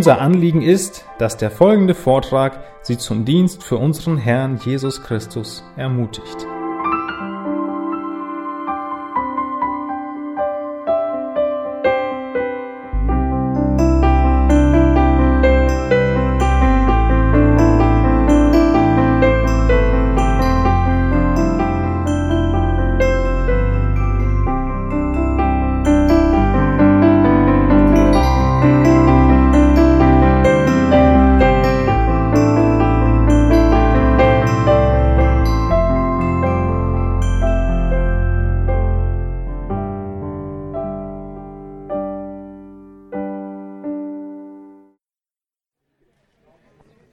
Unser Anliegen ist, dass der folgende Vortrag Sie zum Dienst für unseren Herrn Jesus Christus ermutigt.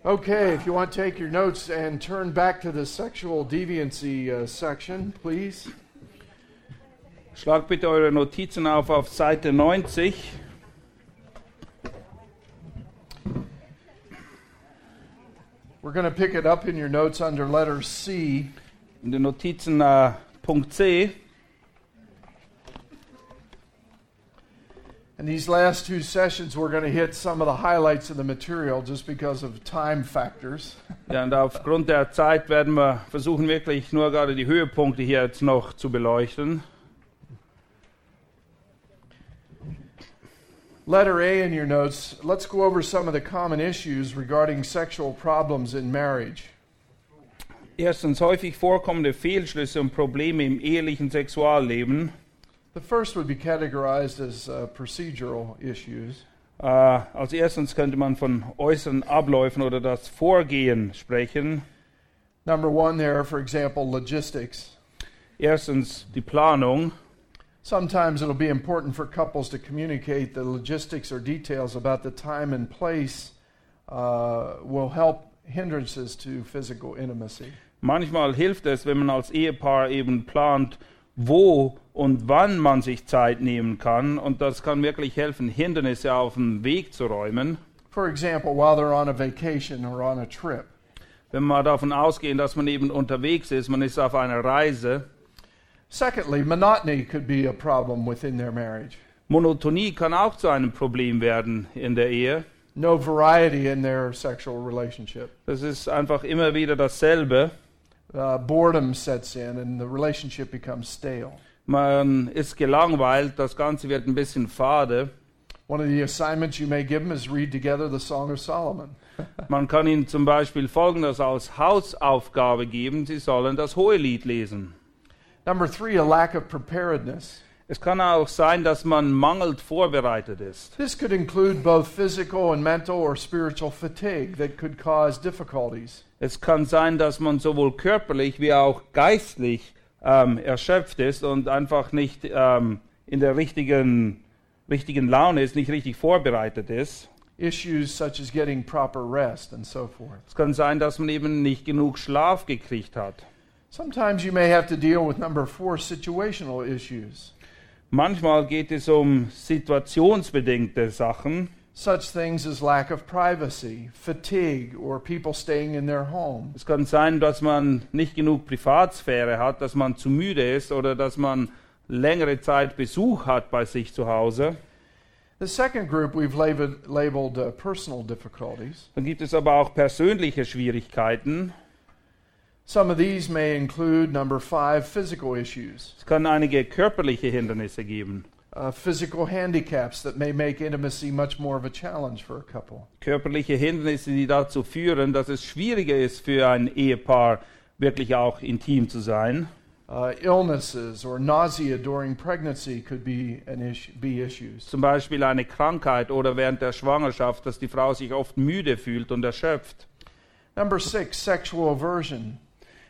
Okay, if you want to take your notes and turn back to the sexual deviancy uh, section, please. Schlagt bitte eure Notizen auf auf Seite 90. We're going to pick it up in your notes under letter C. In den Notizen äh, Punkt C. In these last two sessions, we're going to hit some of the highlights of the material just because of time factors. Ja, und aufgrund der Zeit werden wir versuchen, wirklich nur gerade die Höhepunkte hier jetzt noch zu beleuchten. Letter A in your notes, let's go over some of the common issues regarding sexual problems in marriage. Erstens häufig vorkommende Fehlschlüsse und Probleme im ehelichen Sexualleben. The first would be categorized as uh, procedural issues. Äh, als erstens könnte man von äußeren Abläufen oder das Vorgehen sprechen. Number one, there, for example, logistics. Erstens die Planung. Sometimes it'll be important for couples to communicate the logistics or details about the time and place uh, will help hindrances to physical intimacy. Manchmal hilft es, wenn man als Ehepaar eben plant, wo und wann man sich Zeit nehmen kann. Und das kann wirklich helfen, Hindernisse auf den Weg zu räumen. For example, while they're on a vacation or on a trip. Wenn wir davon ausgehen, dass man eben unterwegs ist, man ist auf einer Reise. Secondly, monotony could be a problem within their marriage. Monotonie kann auch zu einem Problem werden in der Ehe. No variety in their sexual relationship. Das ist einfach immer wieder dasselbe. Uh, boredom sets in and the relationship becomes stale. Man ist gelangweilt, das Ganze wird ein bisschen fade. One of the assignments you may give them is read together the Song of Solomon. Man kann ihnen zum Beispiel Folgendes als Hausaufgabe geben, sie sollen das Hohelied lesen. Number three, a lack of preparedness. Es kann auch sein, dass man mangelt vorbereitet ist. This could include both physical and mental or spiritual fatigue that could cause difficulties. Es kann sein, dass man sowohl körperlich wie auch geistlich ähm, erschöpft ist und einfach nicht ähm, in der richtigen, richtigen Laune ist, nicht richtig vorbereitet ist. Issues such as getting proper rest and so forth. Es kann sein, dass man eben nicht genug Schlaf gekriegt hat. Sometimes you may have to deal with number four, situational issues. Manchmal geht es um situationsbedingte Sachen, Such things as lack of privacy, fatigue, or people staying in their home. Es kann sein, dass man nicht genug Privatsphäre hat, dass man zu müde ist oder dass man längere Zeit Besuch hat bei sich zu Hause. The second group we've labeled, labeled uh, personal difficulties. Dann gibt es aber auch persönliche Schwierigkeiten. Some of these may include number five, physical issues. Es kann einige körperliche Hindernisse geben. Uh, physical handicaps that may make intimacy much more of a challenge for a couple. Körperliche Hindernisse, die dazu führen, dass es schwieriger ist für ein Ehepaar, wirklich auch intim zu sein. Uh, illnesses or nausea during pregnancy could be an issue, be issues. Zum Beispiel eine Krankheit oder während der Schwangerschaft, dass die Frau sich oft müde fühlt und erschöpft. Number six, sexual aversion.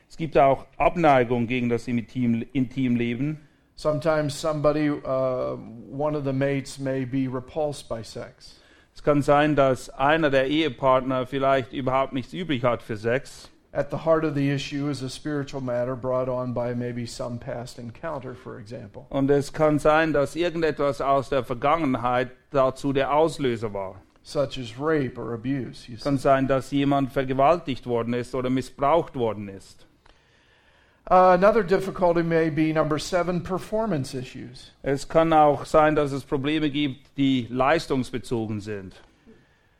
Es gibt auch Abneigung gegen das Intim Intimleben. Sometimes somebody, uh, one of the mates, may be repulsed by sex. Es kann sein, dass einer der Ehepartner vielleicht überhaupt nichts übrig hat für Sex. At the heart of the issue is a spiritual matter brought on by maybe some past encounter, for example. Und es kann sein, dass irgendetwas aus der Vergangenheit dazu der Auslöser war. such as rape or abuse. Kann sein, dass jemand vergewaltigt worden ist oder missbraucht worden ist. Uh, another difficulty may be number seven performance issues. Es kann auch sein, dass es Probleme gibt, die leistungsbezogen sind.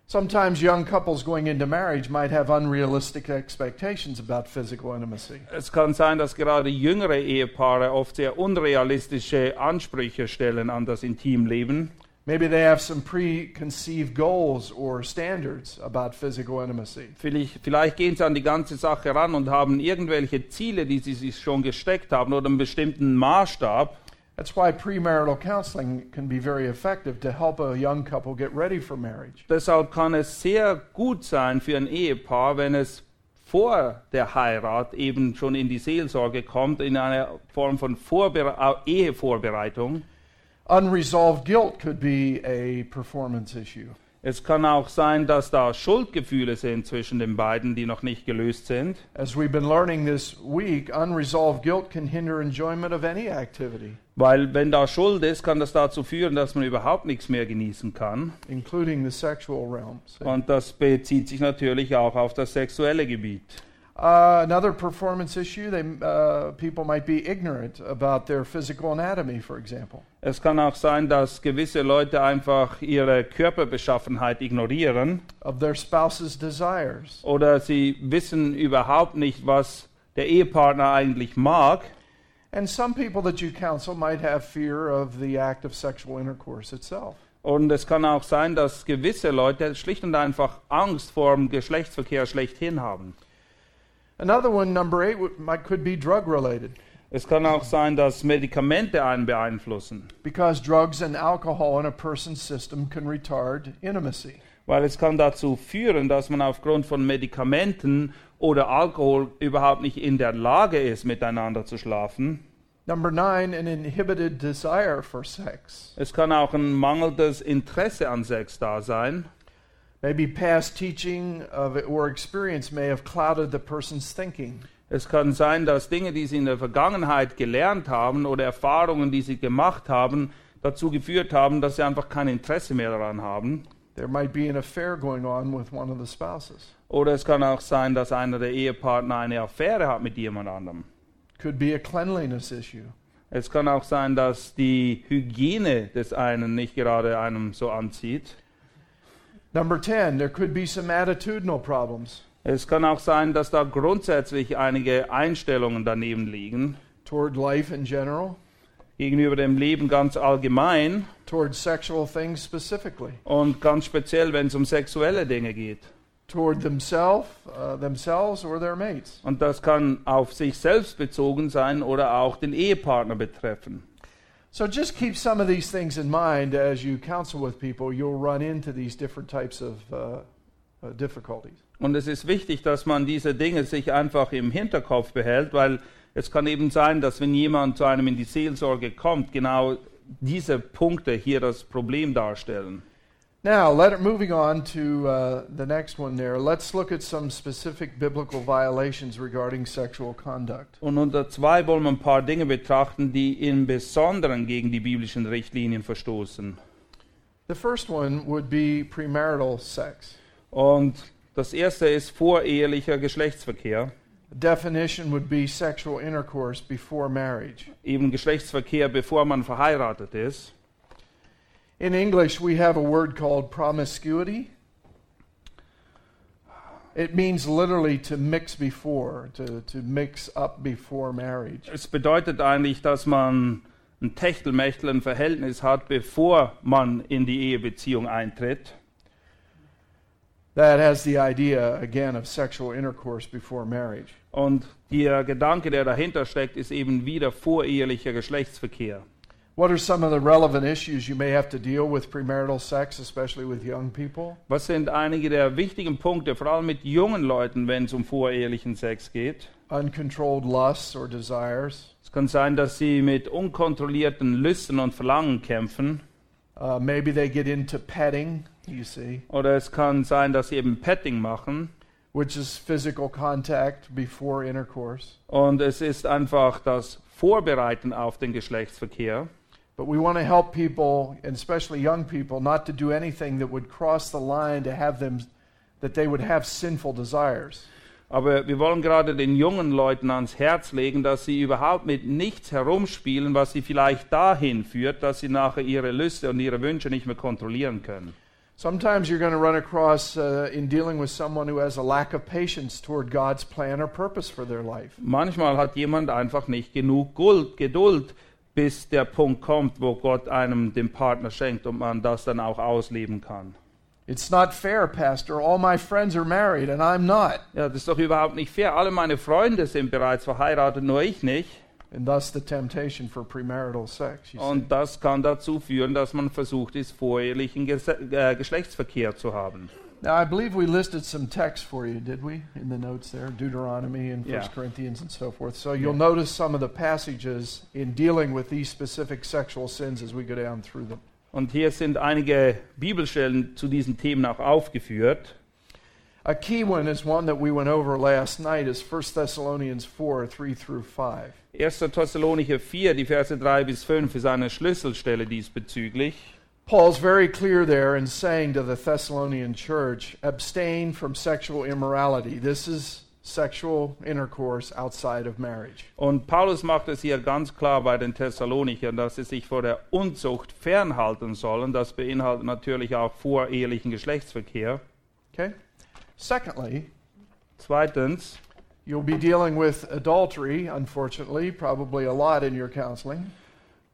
Sometimes young couples going into marriage might have unrealistic expectations about physical intimacy. Es kann sein, dass gerade jüngere Ehepaare oft sehr unrealistische Ansprüche stellen an das Intimleben. Maybe they have some preconceived goals or standards about physical intimacy. Vielleicht, vielleicht gehen sie an die ganze Sache ran und haben irgendwelche Ziele, die sie sich schon gesteckt haben oder einen bestimmten Maßstab. That's why premarital counseling can be very effective to help a young couple get ready for marriage. Deshalb kann es sehr gut sein für ein Ehepaar, wenn es vor der Heirat eben schon in die Seelsorge kommt, in einer Form von Vorbere Ehevorbereitung. Unresolved guilt could be a performance issue. Es kann auch sein, dass da Schuldgefühle sind zwischen den beiden, die noch nicht gelöst sind. As we've been learning this week, unresolved guilt can hinder enjoyment of any activity, Weil wenn da Schuld ist, kann das dazu führen, dass man überhaupt nichts mehr genießen kann. including the sexual realm. See? Und das bezieht sich natürlich auch auf das sexuelle Gebiet. Uh, another performance issue, they, uh, people might be ignorant about their physical anatomy, for example. Es kann auch sein, dass gewisse Leute einfach ihre Körperbeschaffenheit ignorieren of their spouse's desires. oder sie wissen überhaupt nicht, was der Ehepartner eigentlich mag. And some people that you counsel might have fear of the act of sexual intercourse itself. Und es kann auch sein, dass gewisse Leute schlicht und einfach Angst vor dem Geschlechtsverkehr schlechthin haben. Another one, number eight, could be drug related Es kann auch sein, dass Medikamente einen beeinflussen, because drugs and alcohol in a person's system can retard intimacy. weil es kann dazu führen, dass man aufgrund von Medikamenten oder Alkohol überhaupt nicht in der Lage ist, miteinander zu schlafen. Number nine, an inhibited desire for sex. Es kann auch ein mangelndes Interesse an Sex da sein. Maybe past teaching of or experience may have clouded the person's thinking. Es kann sein, dass Dinge, die sie in der Vergangenheit gelernt haben oder Erfahrungen, die sie gemacht haben, dazu geführt haben, dass sie einfach kein Interesse mehr daran haben. There might be an affair going on with one of the spouses. Oder es kann auch sein, dass einer der Ehepartner eine Affäre hat mit jemand anderem. Could be a cleanliness issue. Es kann auch sein, dass die Hygiene des einen nicht gerade einem so anzieht. Number 10, there could be some attitudinal problems Es kann auch sein, dass da grundsätzlich einige Einstellungen daneben liegen. toward life in general, Gegenüber dem Leben ganz allgemein toward sexual things specifically, und ganz speziell, wenn es um sexuelle Dinge geht. toward themselves, uh, themselves or their mates. Und das kann auf sich selbst bezogen sein oder auch den Ehepartner betreffen. So just keep some of these things in mind as you counsel with people. You'll run into these different types of uh, uh, difficulties. Und es ist wichtig, dass man diese Dinge sich einfach im Hinterkopf behält, weil es kann eben sein, dass wenn jemand zu einem in die Seelsorge kommt, genau diese Punkte hier das Problem darstellen. Now, let moving on to uh, the next one there. Let's look at some specific biblical violations regarding sexual conduct. Und unter zwei wollen wir ein paar Dinge betrachten, die im Besonderen gegen die biblischen Richtlinien verstoßen. The first one would be premarital sex. Und das erste ist vorehelicher Geschlechtsverkehr. Definition would be sexual intercourse before marriage. Eben Geschlechtsverkehr, bevor man verheiratet ist. In English, we have a word called promiscuity. It means literally to mix before, to, to mix up before marriage. Es bedeutet eigentlich, dass man ein Techtelmechtel, ein Verhältnis hat, bevor man in die Ehebeziehung eintritt. That has the idea, again, of sexual intercourse before marriage. Und der Gedanke, der dahinter steckt, ist eben wieder vorehelicher Geschlechtsverkehr. What are some of the relevant issues you may have to deal with premarital sex, especially with young people? Was sind einige der wichtigen Punkte, vor allem mit jungen Leuten, wenn es um vorehelichen Sex geht? Uncontrolled lusts or desires, Es kann sein, dass sie mit unkontrollierten Lüsten und Verlangen kämpfen. uh, maybe they get into petting, you see, Oder es kann sein, dass sie eben Petting machen. which is physical contact before intercourse. Und es ist einfach das Vorbereiten auf den Geschlechtsverkehr. But we want to help people, and especially young people, not to do anything that would cross the line to have them, that they would have sinful desires. Aber wir wollen gerade den jungen Leuten ans Herz legen, dass sie überhaupt mit nichts herumspielen, was sie vielleicht dahin führt, dass sie nachher ihre Lüste und ihre Wünsche nicht mehr kontrollieren können. Sometimes you're going to run across, uh, in dealing with someone who has a lack of patience toward God's plan or purpose for their life. Manchmal hat jemand einfach nicht genug Geduld, bis der Punkt kommt, wo Gott einem den Partner schenkt und man das dann auch ausleben kann. It's not fair, Pastor. All my friends are married and I'm not. Ja, das ist doch überhaupt nicht fair. Alle meine Freunde sind bereits verheiratet, nur ich nicht. And thus the temptation for premarital sex. Und das kann dazu führen, dass man versucht ist, vorehelichen Ges äh, Geschlechtsverkehr zu haben. Now, I believe we listed some texts for you, did we, in the notes there? Deuteronomy and 1 Yeah. Corinthians and so forth. So you'll notice some of the passages in dealing with these specific sexual sins as we go down through them. Und hier sind einige Bibelstellen zu diesen Themen auch aufgeführt. A key one is one that we went over last night is 1 Thessalonians 4 3 through 5. 1. Thessalonicher 4, die Verse 3 bis 5 ist eine Schlüsselstelle diesbezüglich. Paul's very clear there in saying to the Thessalonian church, abstain from sexual immorality. This is sexual intercourse outside of marriage. Und Paulus macht es hier ganz klar bei den Thessalonichern, dass sie sich vor der Unzucht fernhalten sollen. Das beinhaltet natürlich auch vorehelichen Geschlechtsverkehr. Okay? Secondly, Zweitens, you'll be dealing with adultery, unfortunately, probably a lot in your counseling.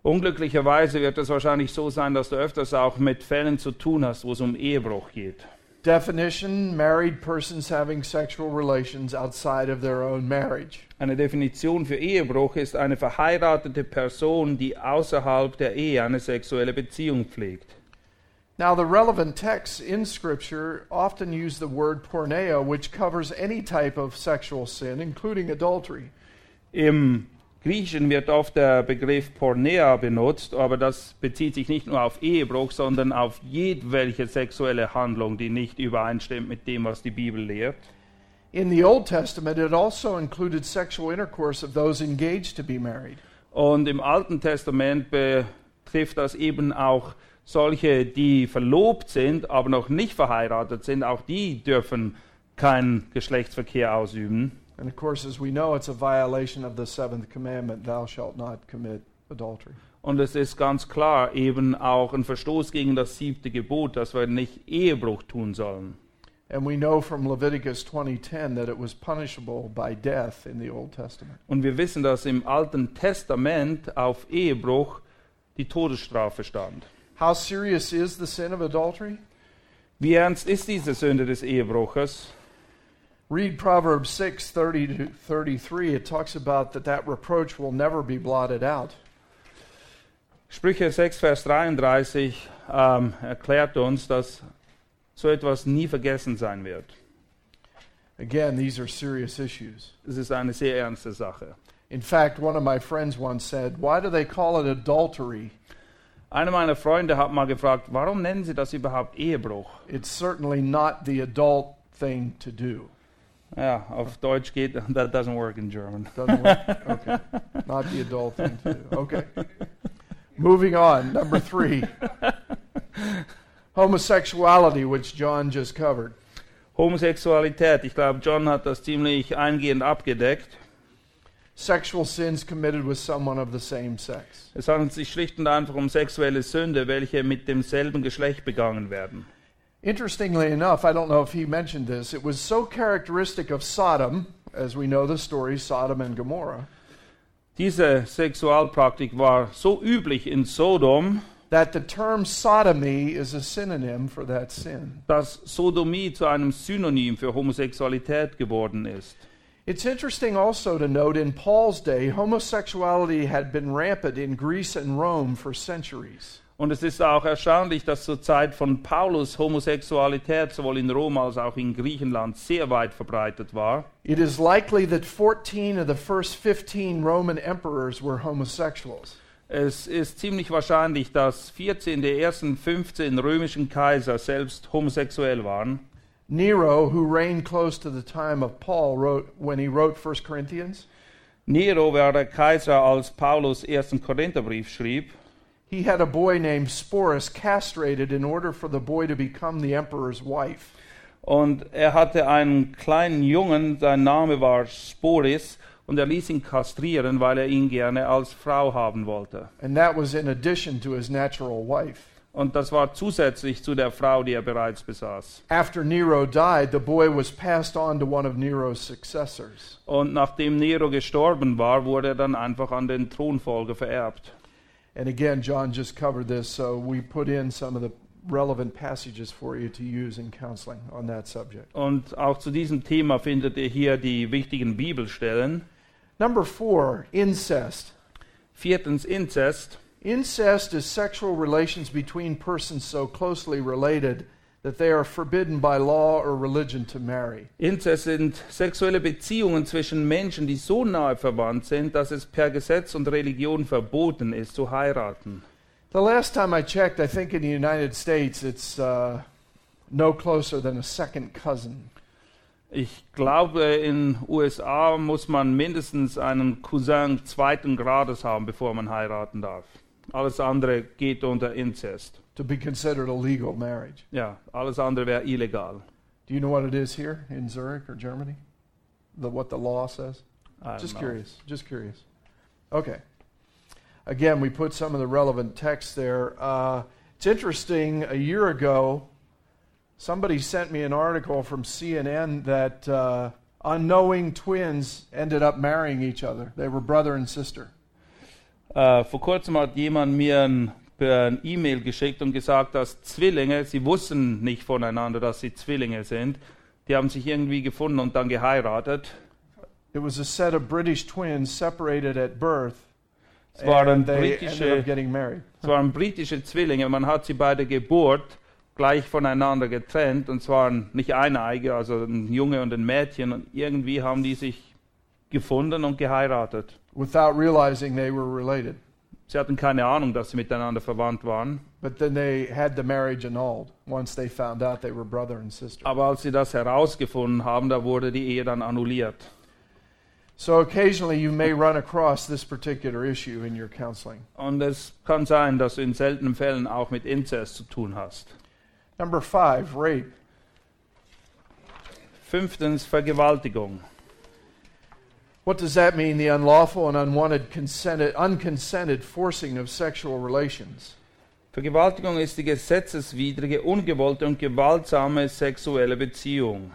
unglücklicherweise wird es wahrscheinlich so sein, dass du öfters auch mit Fällen zu tun hast, wo es um Ehebruch geht. Definition married persons having sexual relations outside of their own marriage. Eine Definition für Ehebruch ist eine verheiratete Person, die außerhalb der Ehe eine sexuelle Beziehung pflegt. Now, the relevant texts in Scripture often use the word pornea, which covers any type of sexual sin, including adultery. Im Griechischen wird oft der Begriff Pornea benutzt, aber das bezieht sich nicht nur auf Ehebruch, sondern auf jedwelche sexuelle Handlung, die nicht übereinstimmt mit dem, was die Bibel lehrt. In the Old Testament, it also included sexual intercourse of those engaged to be married. Und im Alten Testament betrifft das eben auch solche, die verlobt sind, aber noch nicht verheiratet sind. Auch die dürfen keinen Geschlechtsverkehr ausüben. And of course, as we know, it's a violation of the seventh commandment thou shalt not commit adultery. Und es ist ganz klar eben auch ein Verstoß gegen das siebte Gebot, dass wir nicht Ehebruch tun sollen. And we know from Leviticus 20:10 that it was punishable by death in the Old Testament. Und wir wissen, dass im Alten Testament auf Ehebruch die Todesstrafe stand. How serious is the sin of adultery? Wie ernst ist diese Sünde des Ehebruches? Read Proverbs 6 30 to 33. It talks about that that reproach will never be blotted out. Sprüche 6, Vers 33 ähm, erklärt uns, dass so etwas nie vergessen sein wird. Again, these are serious issues. Es ist eine sehr ernste Sache. In fact, one of my friends once said, Why do they call it adultery? Einer meiner Freunde hat mal gefragt, warum nennen Sie das überhaupt Ehebruch? It's certainly not the adult thing to do. Ja, auf Deutsch geht, that doesn't work in German. Doesn't work. Okay. Not the adult thing to do. Okay. Moving on. Number three homosexuality, which John just covered. Homosexualität, ich glaube, John hat das ziemlich eingehend abgedeckt. Sexual sins committed with someone of the same sex. Es handelt sich schlicht und einfach um sexuelle Sünde, welche mit demselben Geschlecht begangen werden. Interestingly enough, I don't know if he mentioned this, it was so characteristic of Sodom, as we know the story, Sodom and Gomorrah, Diese Sexualpraktik war so üblich in Sodom, that the term sodomy is a synonym for that sin. dass Sodomie zu einem Synonym für Homosexualität geworden ist. It's interesting also to note in Paul's day, homosexuality had been rampant in Greece and Rome for centuries. Und es ist auch erstaunlich, dass zur Zeit von Paulus Homosexualität sowohl in Rom als auch in Griechenland sehr weit verbreitet war. It is likely that 14 of the first 15 Roman emperors were homosexuals. Es ist ziemlich wahrscheinlich, dass 14 der ersten 15 römischen Kaiser selbst homosexuell waren. Nero, who reigned close to the time of Paul, wrote when he wrote 1 Corinthians, Nero war der Kaiser, als Paulus ersten Korintherbrief schrieb. he had a boy named Sporus castrated in order for the boy to become the emperor's wife. Und er hatte einen kleinen Jungen, sein Name war Sporis, und er ließ ihn kastrieren, weil er ihn gerne als Frau haben wollte. And that was in addition to his natural wife. Und das war zusätzlich zu der Frau, die er bereits besaß. After Nero died, the boy was passed on to one of Nero's successors. Und nachdem Nero gestorben war, wurde er dann einfach an den Thronfolger vererbt. And again, John just covered this, so we put in some of the relevant passages for you to use in counseling on that subject. Und auch zu diesem Thema findet ihr hier die wichtigen Bibelstellen. Number four, incest. Viertens Inzest. Incest is sexual relations between persons so closely related that they are forbidden by law or religion to marry. Inzest sind sexuelle Beziehungen zwischen Menschen, die so nahe verwandt sind, dass es per Gesetz und Religion verboten ist, zu heiraten. The last time I checked, I think in the United States it's uh, no closer than a second cousin. Ich glaube, in USA muss man mindestens einen Cousin zweiten Grades haben, bevor man heiraten darf. Alles andere geht unter Inzest. to be considered a legal marriage. Ja, alles andere wäre illegal. Do you know what it is here in Zurich or Germany? The, what the law says? I don't Just know. curious. Just curious. Okay. Again, we put some of the relevant text there. Uh, it's interesting. A year ago, somebody sent me an article from CNN that uh, unknowing twins ended up marrying each other. They were brother and sister. Äh, vor kurzem hat jemand mir ein, ein E-Mail geschickt und gesagt, dass Zwillinge, sie wussten nicht voneinander, dass sie Zwillinge sind. Die haben sich irgendwie gefunden und dann geheiratet. It was a set of British twins separated at birth. Es waren britische, es waren britische Zwillinge. Man hat sie bei der Geburt gleich voneinander getrennt und es waren nicht eineige, also ein Junge und ein Mädchen. Und irgendwie haben die sich gefunden und geheiratet. without realizing they were related. Sie hatten keine Ahnung, dass sie miteinander verwandt waren. But then they had the marriage annulled once they found out they were brother and sister. Aber als sie das herausgefunden haben, da wurde die Ehe dann annulliert. So occasionally you may run across this particular issue in your counseling. Und es kann sein, dass du in seltenen Fällen auch mit Inzest zu tun hast. Number five, rape. Fünftens Vergewaltigung. What does that mean? The unlawful and unwanted consented, unconsented forcing of sexual relations. Vergewaltigung ist die gesetzeswidrige, ungewollte und gewaltsame sexuelle Beziehung.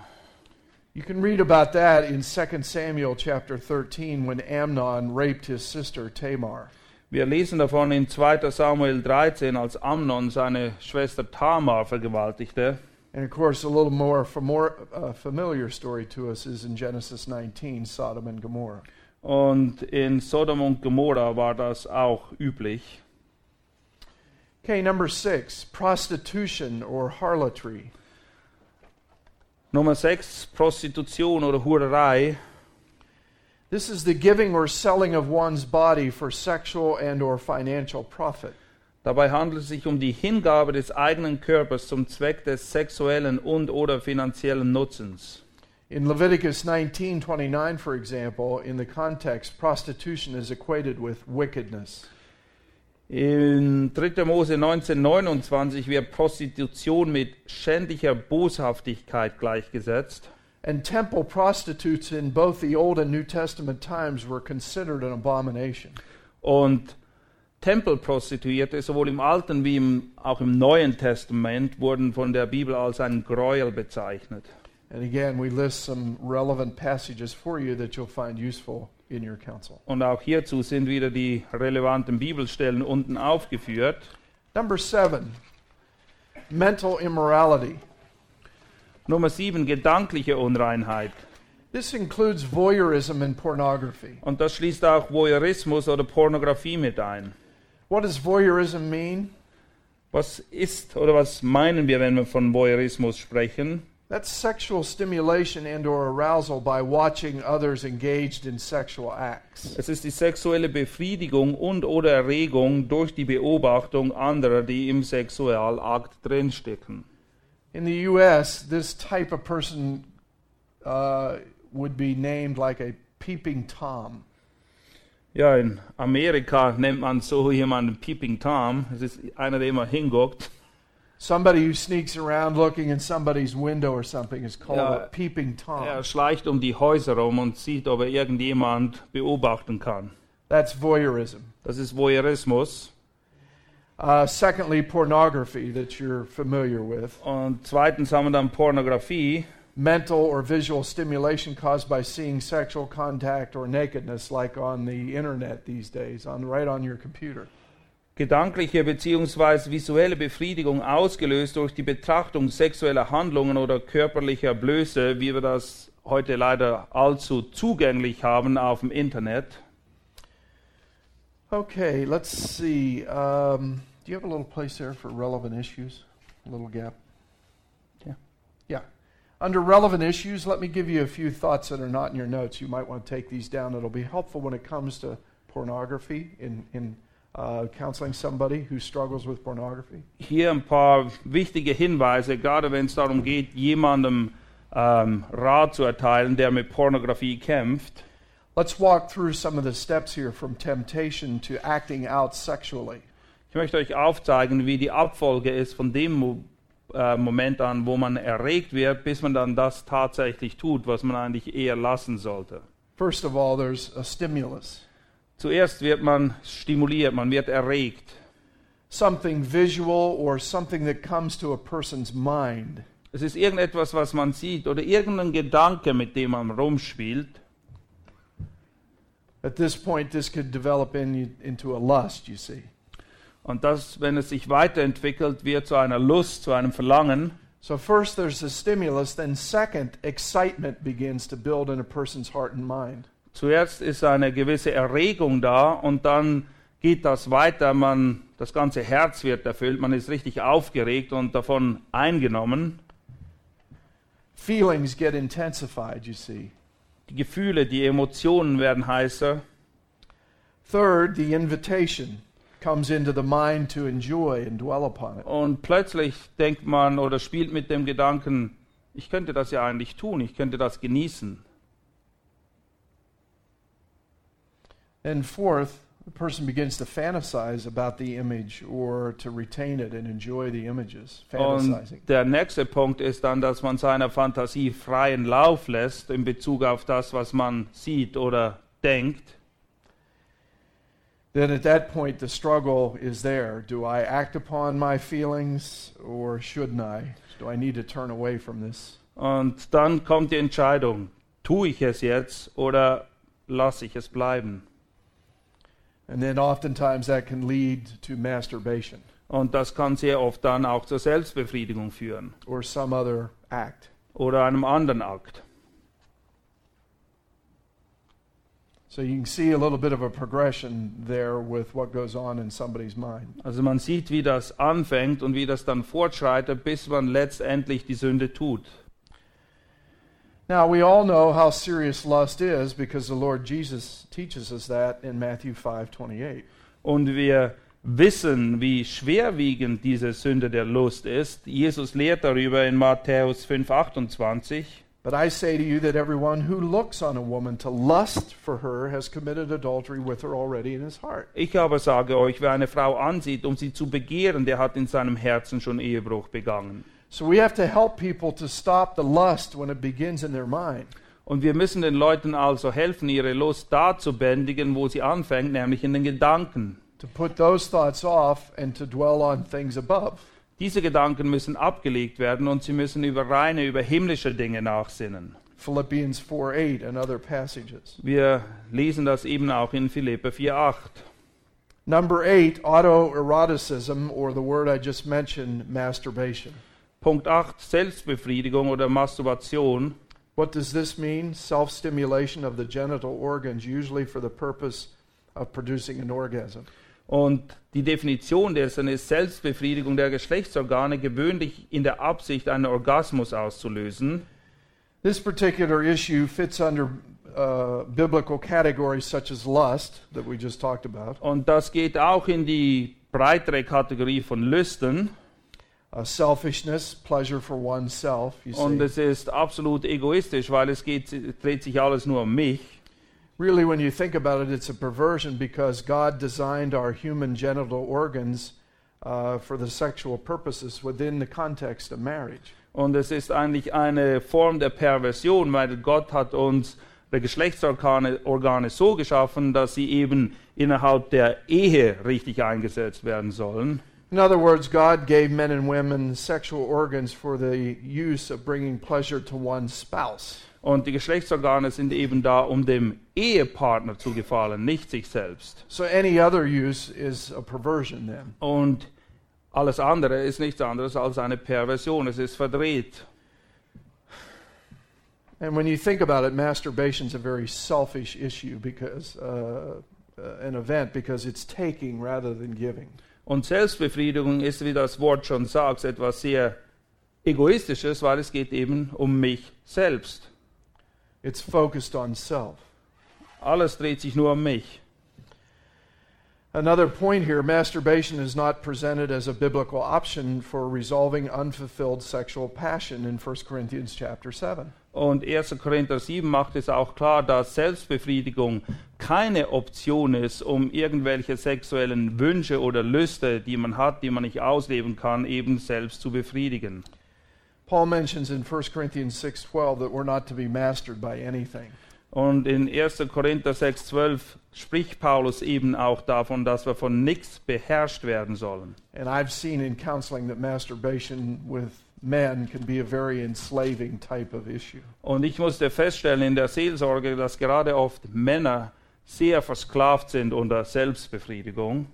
You can read about that in 2 Samuel chapter 13 when Amnon raped his sister Tamar. Wir lesen davon in 2. Samuel 13, als Amnon seine Schwester Tamar vergewaltigte. And of course, a little more, more uh, familiar story to us is in Genesis 19, Sodom and Gomorrah. Und in Sodom und Gomorra war das auch üblich. Okay, number six, prostitution or harlotry. Nummer 6, Prostitution oder Hurerei. This is the giving or selling of one's body for sexual and or financial profit. Dabei handelt es sich um die Hingabe des eigenen Körpers zum Zweck des sexuellen und oder finanziellen Nutzens. In Leviticus 19:29, for example, in the context, prostitution is equated with wickedness. In 3. Mose 1929 wird Prostitution mit schändlicher Boshaftigkeit gleichgesetzt. And temple prostitutes in both the Old and New Testament times were considered an abomination. Und Tempelprostituierte, sowohl im Alten wie im, auch im Neuen Testament, wurden von der Bibel als ein Gräuel bezeichnet. And again, we list some relevant passages for you that you'll find useful in your counsel. Und auch hierzu sind wieder die relevanten Bibelstellen unten aufgeführt. Number seven, mental immorality. Nummer 7, gedankliche Unreinheit. This includes voyeurism and pornography. Und das schließt auch Voyeurismus oder Pornografie mit ein. What does voyeurism mean? Was ist oder was meinen wir, wenn wir von Voyeurismus sprechen? That's sexual stimulation and or arousal by watching others engaged in sexual acts. Es ist die sexuelle Befriedigung und oder Erregung durch die Beobachtung anderer, die im Sexualakt drinstecken. In the U.S., this type of person uh, would be named like a peeping Tom. Ja, in Amerika nennt man so jemanden Peeping Tom. Es ist einer, der immer hinguckt. Somebody who sneaks around looking in somebody's window or something is called Ja. a peeping Tom. Er schleicht um die Häuser rum und sieht, ob er irgendjemand beobachten kann. That's voyeurism. Das ist Voyeurismus. Uh, secondly, pornography that you're familiar with. Und zweitens haben wir dann Pornografie. Mental or visual stimulation caused by seeing sexual contact or nakedness, like on the internet these days, on right on your computer. Gedankliche bzw. visuelle Befriedigung ausgelöst durch die Betrachtung sexueller Handlungen oder körperlicher Blöße, wie wir das heute leider allzu zugänglich haben auf dem Internet. Okay, let's see. Um, do you have a little place there for relevant issues? A little gap? Yeah. Yeah. Under relevant issues, let me give you a few thoughts that are not in your notes. You might want to take these down. It'll be helpful when it comes to pornography in, in uh, counseling somebody who struggles with pornography. Hier ein paar wichtige Hinweise, gerade wenn es darum geht, jemandem ähm, Rat zu erteilen, der mit Pornografie kämpft. Let's walk through some of the steps here from temptation to acting out sexually. Ich möchte euch aufzeigen, wie die Abfolge ist von dem äh, Moment an, wo man erregt wird, bis man dann das tatsächlich tut, was man eigentlich eher lassen sollte. First of all, there's a stimulus, Zuerst wird man stimuliert, man wird erregt. something visual or something that comes to a person's mind. Es ist irgendetwas, was man sieht oder irgendein Gedanke, mit dem man rumspielt. At this point, this could develop in, into a lust, you see. Und das, wenn es sich weiterentwickelt, wird zu einer Lust, zu einem Verlangen. So, first there's the stimulus, then, second, excitement begins to build in a person's heart and mind. Zuerst ist eine gewisse Erregung da und dann geht das weiter. Man, das ganze Herz wird erfüllt, man ist richtig aufgeregt und davon eingenommen. Feelings get intensified, you see. Die Gefühle, die Emotionen werden heißer. Third, the invitation comes into the mind to enjoy and dwell upon it. Und plötzlich denkt man oder spielt mit dem Gedanken, ich könnte das ja eigentlich tun, ich könnte das genießen. And fourth, the person begins to fantasize about the image or to retain it and enjoy the images. Fantasizing. Und der nächste Punkt ist dann, dass man seiner Fantasie freien Lauf lässt in Bezug auf das, was man sieht oder denkt. Then at that point, the struggle is there. Do I act upon my feelings or shouldn't I? Do I need to turn away from this? Und dann kommt die Entscheidung, tue ich es jetzt oder lasse ich es bleiben? And then oftentimes that can lead to masturbation Und das kann sehr oft dann auch zur Selbstbefriedigung führen or some other act. oder einem anderen Akt. So you can see a little bit of a progression there with what goes on in somebody's mind. Also man sieht, wie das anfängt und wie das dann fortschreitet, bis man letztendlich die Sünde tut. Now, we all know how serious lust is because the Lord Jesus teaches us that in Matthew 5:28. Und wir wissen, wie schwerwiegend diese Sünde der Lust ist. Jesus lehrt darüber in Matthäus 5,28. But I say to you that everyone who looks on a woman to lust for her has committed adultery with her already in his heart. Ich aber sage euch, wer eine Frau ansieht, um sie zu begehren, der hat in seinem Herzen schon Ehebruch begangen. So we have to help people to stop the lust when it begins in their mind. Und wir müssen den Leuten also helfen, ihre Lust da zu bändigen, wo sie anfängt, nämlich in den Gedanken. To put those thoughts off and to dwell on things above. Diese Gedanken müssen abgelegt werden und sie müssen über reine, über himmlische Dinge nachsinnen. Philippians 4 8 and other passages. Wir lesen das eben auch in Philippe 4,8. Number eight, autoeroticism, or the word I just mentioned, masturbation. Punkt 8, Selbstbefriedigung oder Masturbation. What does this mean? Self stimulation of the genital organs, usually for the purpose of producing an orgasm. Und die Definition dessen ist Selbstbefriedigung der Geschlechtsorgane, gewöhnlich in der Absicht, einen Orgasmus auszulösen. This particular issue fits under uh, biblical categories such as lust, that we just talked about, Und das geht auch in die breitere Kategorie von Lüsten. uh, selfishness, pleasure for oneself. You Und see. es ist absolut egoistisch, weil es geht, dreht sich alles nur um mich. Really, when you think about it, it's a perversion because God designed our human genital organs uh, for the sexual purposes within the context of marriage. Und es ist eigentlich eine Form der Perversion, weil Gott hat uns die Geschlechtsorgane Organe so geschaffen, dass sie eben innerhalb der Ehe richtig eingesetzt werden sollen. In other words, God gave men and women sexual organs for the use of bringing pleasure to one's spouse. Und die Geschlechtsorgane sind eben da, um dem Ehepartner zu gefallen, nicht sich selbst. So any other use is a perversion then. Und alles andere ist nichts anderes als eine Perversion. Es ist verdreht. And when you think about it, masturbation's a very selfish issue because uh, uh, an event because it's taking rather than giving. Und Selbstbefriedigung ist, wie das Wort schon sagt, etwas sehr Egoistisches, weil es geht eben um mich selbst. It's focused on self. Alles dreht sich nur um mich. Another point here masturbation is not presented as a biblical option for resolving unfulfilled sexual passion in 1 Corinthians chapter 7. Und 1. Korinther 7 macht es auch klar, dass Selbstbefriedigung keine Option ist, um irgendwelche sexuellen Wünsche oder Lüste, die man hat, die man nicht ausleben kann, eben selbst zu befriedigen. Paul mentions in 1 Corinthians 6:12 that we're not to be mastered by anything. Und in 1. Korinther 6,12 spricht Paulus eben auch davon, dass wir von nichts beherrscht werden sollen. And I've seen in counseling that masturbation with men can be a very enslaving type of issue. Und ich musste feststellen in der Seelsorge, dass gerade oft Männer sehr versklavt sind unter Selbstbefriedigung.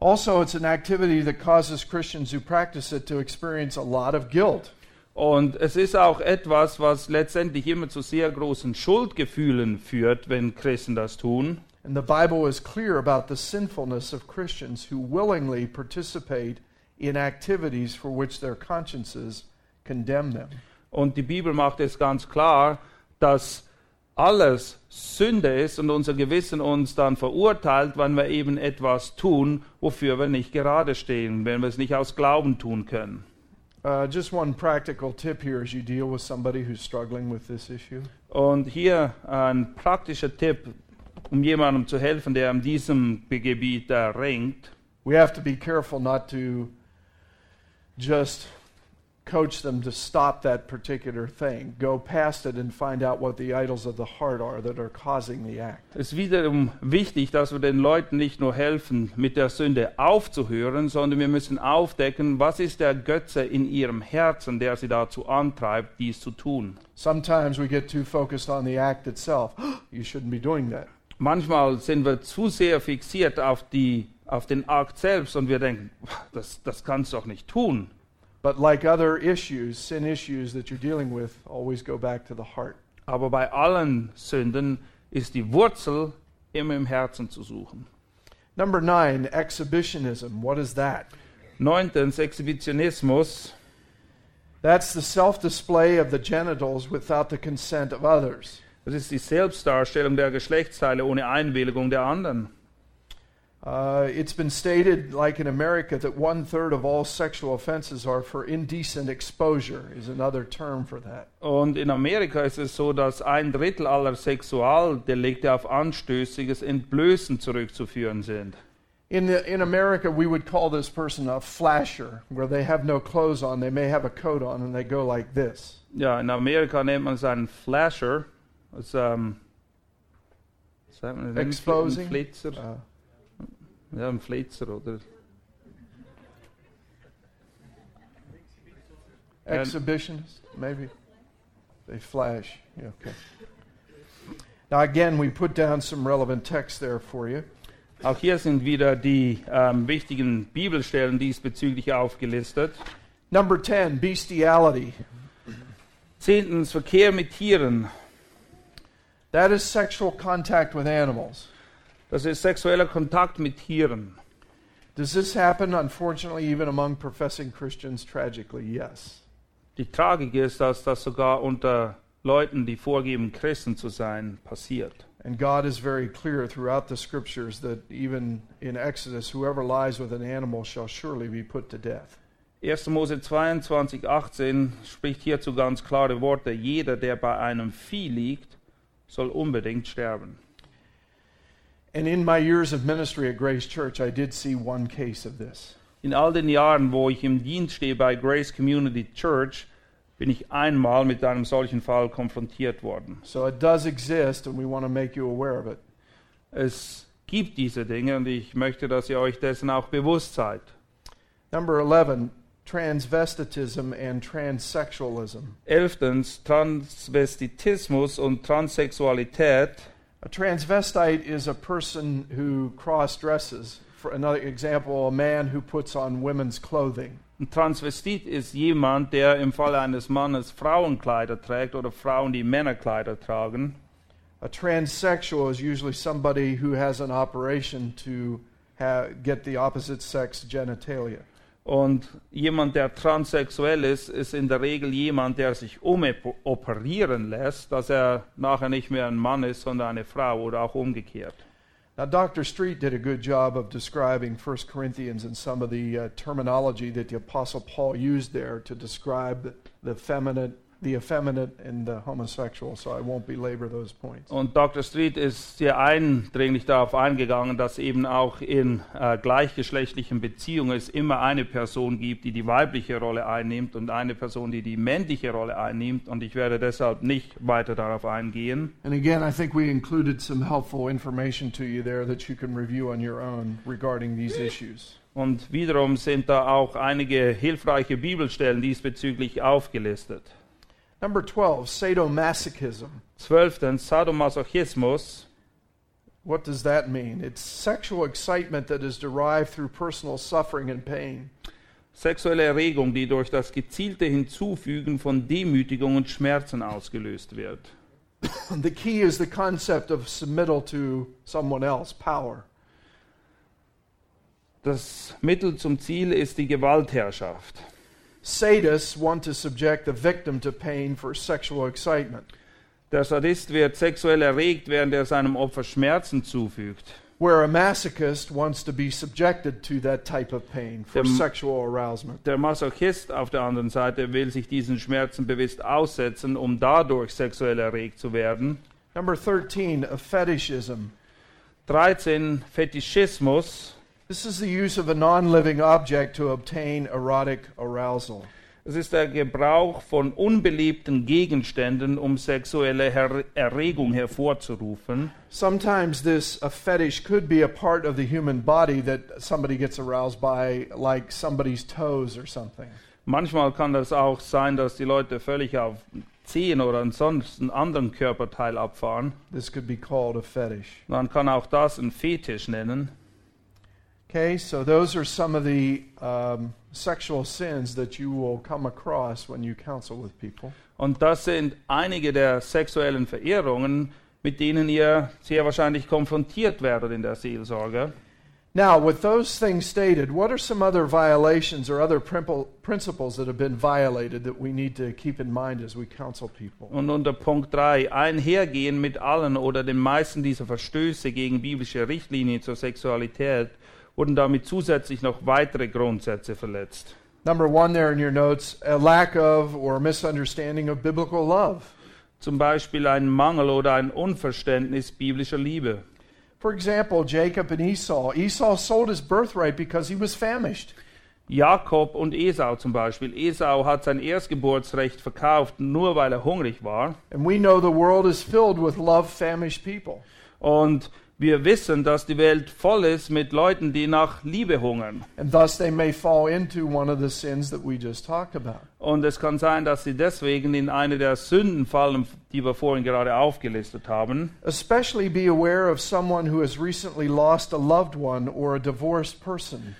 Also, it's an activity that causes Christians who practice it to experience a lot of guilt. Und es ist auch etwas, was letztendlich immer zu sehr großen Schuldgefühlen führt, wenn Christen das tun. And the Bible is clear about the sinfulness of Christians who willingly participate in activities for which their consciences condemn them. Und die Bibel macht es ganz klar, dass alles Sünde ist und unser Gewissen uns dann verurteilt, wenn wir eben etwas tun, wofür wir nicht gerade stehen, wenn wir es nicht aus Glauben tun können. Uh, just one practical tip here as you deal with somebody who's struggling with this issue. Und hier ein praktischer Tipp, um jemandem zu helfen, der in diesem Gebiet äh, ringt. We have to be careful not to just coach them to stop that particular thing. Go past it and find out what the idols of the heart are that are causing the act. Es ist wiederum wichtig, dass wir den Leuten nicht nur helfen, mit der Sünde aufzuhören, sondern wir müssen aufdecken, was ist der Götze in ihrem Herzen, der sie dazu antreibt, dies zu tun. Sometimes we get too focused on the act itself. you shouldn't be doing that. Manchmal sind wir zu sehr fixiert auf, die, auf den Akt selbst und wir denken, das, das kannst du doch nicht tun. But like other issues, sin issues that you're dealing with, always go back to the heart. Aber bei allen Sünden ist die Wurzel immer im Herzen zu suchen. Number nine, exhibitionism. What is that? Neuntens, Exhibitionismus. That's the self display of the genitals without the consent of others. Das ist die Selbstdarstellung der Geschlechtsteile ohne Einwilligung der anderen. Uh, it's been stated, like in America, that one third of all sexual offenses are for indecent exposure, is another term for that. Und in Amerika ist es so, dass ein Drittel aller Sexualdelikte auf anstößiges Entblößen zurückzuführen sind. In, the, in America, we would call this person a flasher, where they have no clothes on, they may have a coat on, and they go like this. Ja, in Amerika nennt man es einen Flasher. Ähm, sagt man, ein Exposing? Flitzer. Uh, Ja, ein er Flitzer, oder? Exhibitionist, maybe. They flash. Yeah, okay. Now, again, we put down some relevant text there for you. Auch hier sind wieder die ähm, wichtigen Bibelstellen diesbezüglich aufgelistet. Number 10, bestiality. Zehntens, Verkehr mit Tieren. That is sexual contact with animals. Das ist sexueller Kontakt mit Tieren. Does this happen, unfortunately, even among professing Christians? Tragically, yes. Die Tragik ist, dass das sogar unter Leuten, die vorgeben, Christen zu sein, passiert. And God is very clear throughout the scriptures that even in Exodus, whoever lies with an animal shall surely be put to death. 1. Mose 22, 18 spricht hierzu ganz klare Worte. Jeder, der bei einem Vieh liegt, soll unbedingt sterben. And in my years of ministry at Grace Church, I did see one case of this. In all den Jahren, wo ich im Dienst stehe bei Grace Community Church, bin ich einmal mit einem solchen Fall konfrontiert worden. So it does exist, and we want to make you aware of it. Es gibt diese Dinge und ich möchte, dass ihr euch dessen auch bewusst seid. Number 11, transvestitism and transsexualism. Elftens, Transvestitismus und Transsexualität. A transvestite is a person who cross dresses. For another example, a man who puts on women's clothing. Ein Transvestit ist jemand, der im Falle eines Mannes Frauenkleider trägt oder Frauen, die Männerkleider tragen. A transsexual is usually somebody who has an operation to ha- get the opposite sex genitalia. Und jemand, der transsexuell ist, ist in der Regel jemand, der sich umoperieren lässt, dass er nachher nicht mehr ein Mann ist, sondern eine Frau oder auch umgekehrt. Now, Dr. Street did a good job of describing 1 Corinthians and some of the uh, terminology that the Apostle Paul used there to describe the, the feminine, the effeminate, and the homosexual. So I won't belabor those points. Und Dr. Street ist sehr eindringlich darauf eingegangen, dass eben auch in äh, gleichgeschlechtlichen Beziehungen es immer eine Person gibt, die die weibliche Rolle einnimmt und eine Person, die die männliche Rolle einnimmt. Und ich werde deshalb nicht weiter darauf eingehen. And again, I think we included some helpful information to you there that you can review on your own regarding these issues. Und wiederum sind da auch einige hilfreiche Bibelstellen diesbezüglich aufgelistet. Number 12, sadomasochism. Zwölftens, Sadomasochismus. What does that mean? It's sexual excitement that is derived through personal suffering and pain. Sexuelle Erregung, die durch das gezielte Hinzufügen von Demütigung und Schmerzen ausgelöst wird. The key is the concept of submittal to someone else, power. Das Mittel zum Ziel ist die Gewaltherrschaft. Sadists want to subject the victim to pain for sexual excitement, Der Sadist wird sexuell erregt, während er seinem Opfer Schmerzen zufügt. where a masochist wants to be subjected to that type of pain for Dem- sexual arousement. Der Masochist auf der anderen Seite will sich diesen Schmerzen bewusst aussetzen, um dadurch sexuell erregt zu werden. Number 13, a fetishism. 13. Fetischismus. This is the use of a non living object to obtain erotic arousal. Es ist der Gebrauch von unbeliebten Gegenständen, um sexuelle Her Erregung hervorzurufen. Sometimes this a fetish could be a part of the human body that somebody gets aroused by, like somebody's toes or something. Manchmal kann das auch sein, dass die Leute völlig auf Zehen oder ansonsten anderen Körperteil abfahren. This could be called a fetish. Man kann auch das einen Fetisch nennen. Okay, so those are some of the um, sexual sins that you will come across when you counsel with people. Und das sind einige der sexuellen Verehrungen, mit denen ihr sehr wahrscheinlich konfrontiert werdet in der Seelsorge. Now, with those things stated, what are some other violations or other principles that have been violated that we need to keep in mind as we counsel people? Und unter Punkt 3, einhergehen mit allen oder den meisten dieser Verstöße gegen biblische Richtlinien zur Sexualität wurden damit zusätzlich noch weitere Grundsätze verletzt. Number one, there in your notes, a lack of or misunderstanding of biblical love. Zum Beispiel ein Mangel oder ein Unverständnis biblischer Liebe. For example, Jacob and Esau. Esau sold his birthright because he was famished. Jakob und Esau zum Beispiel. Esau hat sein Erstgeburtsrecht verkauft, nur weil er hungrig war. And we know the world is filled with love famished people. Und Wir wissen, dass die Welt voll ist mit Leuten, die nach Liebe hungern. And thus they may fall into one of the sins that we just talked about. Und es kann sein, dass sie deswegen in eine der Sünden fallen, die wir vorhin gerade aufgelistet haben. Especially be aware of someone who has recently lost a loved one or a divorced person.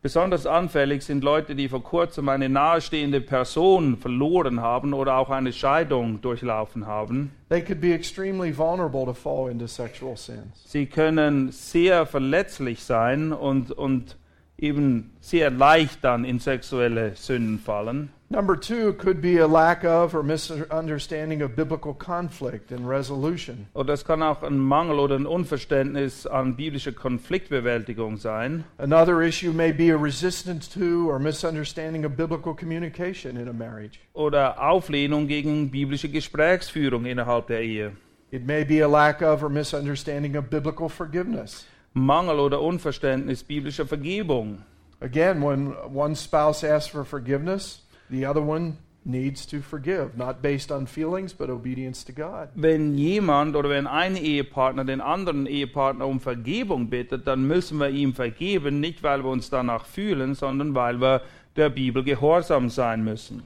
Besonders anfällig sind Leute, die vor kurzem eine nahestehende Person verloren haben oder auch eine Scheidung durchlaufen haben. They could be extremely vulnerable to fall into sexual sins. Sie können sehr verletzlich sein und, und eben sehr leicht dann in sexuelle Sünden fallen. Number two could be a lack of or misunderstanding of biblical conflict and resolution. Oh, oder es kann auch ein Mangel oder ein Unverständnis an biblischer Konfliktbewältigung sein. Another issue may be a resistance to or misunderstanding of biblical communication in a marriage. Oder Auflehnung gegen biblische Gesprächsführung innerhalb der Ehe. It may be a lack of or misunderstanding of biblical forgiveness. Mangel oder Unverständnis biblischer Vergebung. Again, when one spouse asks for forgiveness, the other one needs to forgive, not based on feelings, but obedience to God. Wenn jemand oder wenn ein Ehepartner den anderen Ehepartner um Vergebung bittet, dann müssen wir ihm vergeben, nicht weil wir uns danach fühlen, sondern weil wir der Bibel gehorsam sein müssen.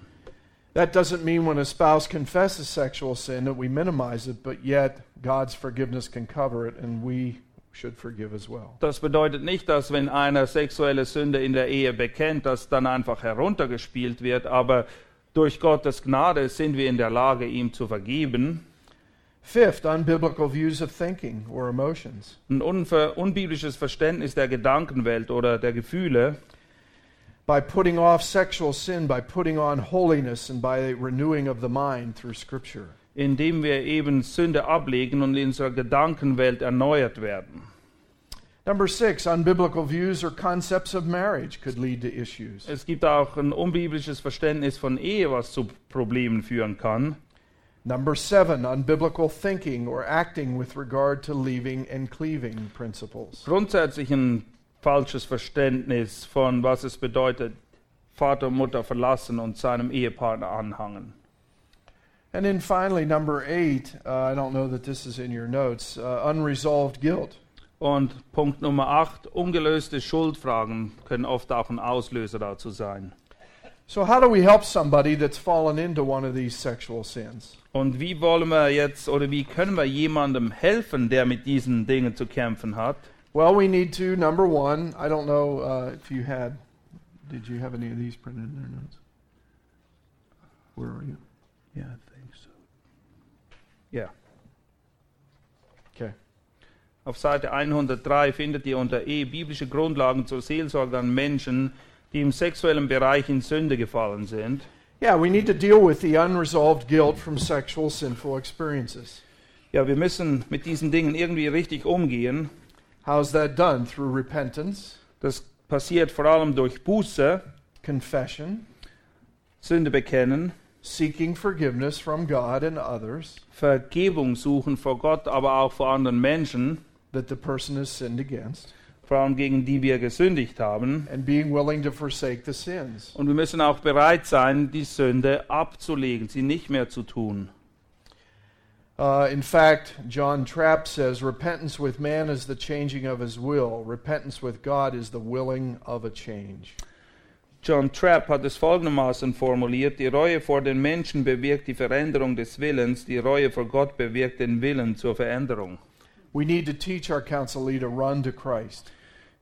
That doesn't mean when a spouse confesses sexual sin that we minimize it, but yet God's forgiveness can cover it, and we Das bedeutet nicht, dass wenn einer sexuelle Sünde in der Ehe bekennt, dass dann einfach heruntergespielt wird, aber durch Gottes Gnade sind wir in der Lage, ihm zu vergeben. Fifth, unbiblical views of thinking or emotions. Ein unbiblisches Verständnis der Gedankenwelt oder der Gefühle By putting off sexual sin, by putting on holiness, and by renewing of the mind through Scripture. Indem wir eben Sünde ablegen und in unserer Gedankenwelt erneuert werden. Number six, unbiblical views or concepts of marriage could lead to issues. Es gibt auch ein unbiblisches Verständnis von Ehe, was zu Problemen führen kann. Number seven, unbiblical thinking or acting with regard to leaving and cleaving principles. Grundsätzlich ein falsches Verständnis von, was es bedeutet, Vater und Mutter verlassen und seinem Ehepartner anhangen. And then finally, number eight, uh, I don't know that this is in your notes, uh, unresolved guilt. Und Punkt Nummer 8, ungelöste Schuldfragen können oft auch ein Auslöser dazu sein. So, how do we help somebody that's fallen into one of these sexual sins? Und wie wollen wir jetzt oder wie können wir jemandem helfen, der mit diesen Dingen zu kämpfen hat? Well, we need to, number one, I don't know uh, if you had, did you have any of these printed in their notes? Where are you? Ja, I think so. Ja. Okay. Auf Seite 103 findet ihr unter E biblische Grundlagen zur Seelsorge an Menschen, die im sexuellen Bereich in Sünde gefallen sind. Yeah, we need to deal with the unresolved guilt from sexual sinful experiences. Ja, wir müssen mit diesen Dingen irgendwie richtig umgehen. How's that done? Through repentance, Das passiert vor allem durch Buße, confession, Sünde bekennen, seeking forgiveness from God and others Vergebung suchen vor Gott, aber auch vor anderen Menschen, that the person has sinned against, vor allem gegen die wir gesündigt haben. and being willing to forsake the sins. Und wir müssen auch bereit sein, die Sünde abzulegen, sie nicht mehr zu tun. Uh, in fact, John Trapp says repentance with man is the changing of his will, repentance with God is the willing of a change. John Trapp hat es folgendermaßen formuliert: Die Reue vor den Menschen bewirkt die Veränderung des Willens, die Reue vor Gott bewirkt den Willen zur Veränderung. We need to teach our counselee to run to Christ.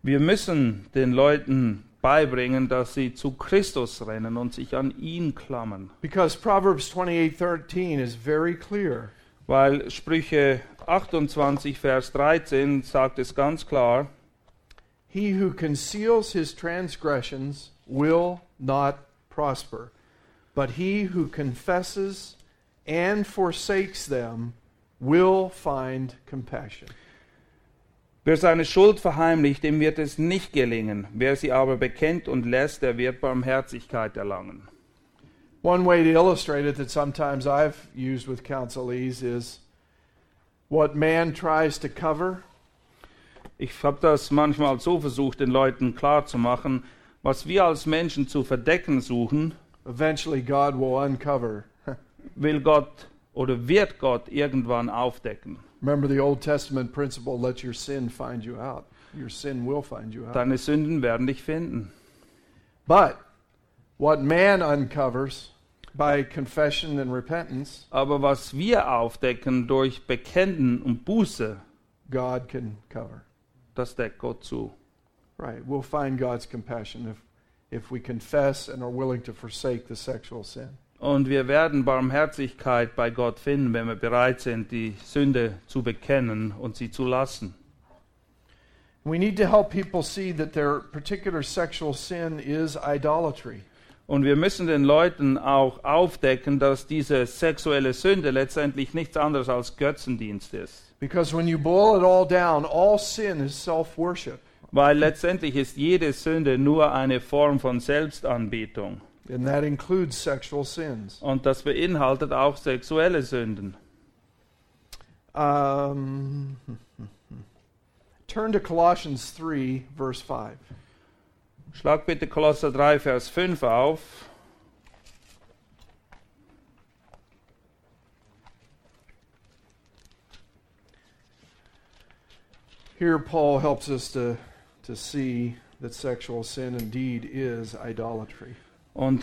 Wir müssen den Leuten beibringen, dass sie zu Christus rennen und sich an ihn klammern. Because Proverbs 28:13 is very clear. Weil Sprüche 28, Vers 13 sagt es ganz klar, He who conceals his transgressions will not prosper, but he who confesses and forsakes them will find compassion. wer seine Schuld verheimlicht, dem wird es nicht gelingen. Wer sie aber bekennt und lässt, der wird Barmherzigkeit erlangen. One way to illustrate it that sometimes I've used with counselees is what man tries to cover, Ich habe das manchmal so versucht, den Leuten klarzumachen, was wir als Menschen zu verdecken suchen, eventually God will uncover. will Gott oder wird Gott irgendwann aufdecken. Remember the Old Testament principle let your sin find you out. Your sin will find you out. Deine Sünden werden dich finden. But what man uncovers by confession and repentance, Aber was wir aufdecken durch Bekennen und Buße, God can cover. das deckt Gott zu. Right. We'll find God's compassion if, if we confess and are willing to forsake the sexual sin. Und wir werden Barmherzigkeit bei Gott finden, wenn wir bereit sind, die Sünde zu bekennen und sie zu lassen. We need to help people see that their particular sexual sin is idolatry. Und wir müssen den Leuten auch aufdecken, dass diese sexuelle Sünde letztendlich nichts anderes als Götzendienst ist. Because when you boil it all down, all sin is self worship. Weil letztendlich ist jede Sünde nur eine Form von Selbstanbetung. And that includes sexual sins. Und das beinhaltet auch sexuelle Sünden. Um, turn to Colossians 3, verse 5. Schlag bitte Kolosser 3, Vers 5 auf. Here, Paul helps us to, to see that sexual sin indeed is idolatry. Und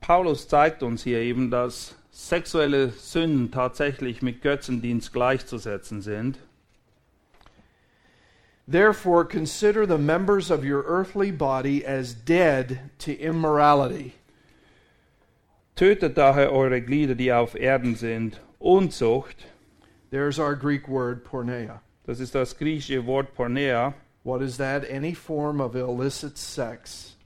Paulus zeigt uns hier eben, dass sexuelle Sünden tatsächlich mit Götzendienst gleichzusetzen sind. Therefore, consider the members of your earthly body as dead to immorality. Tötet daher eure Glieder, die auf Erden sind. Unzucht, There's our Greek word porneia. das ist das griechische Wort Pornea. What is that? Any form of illicit sex.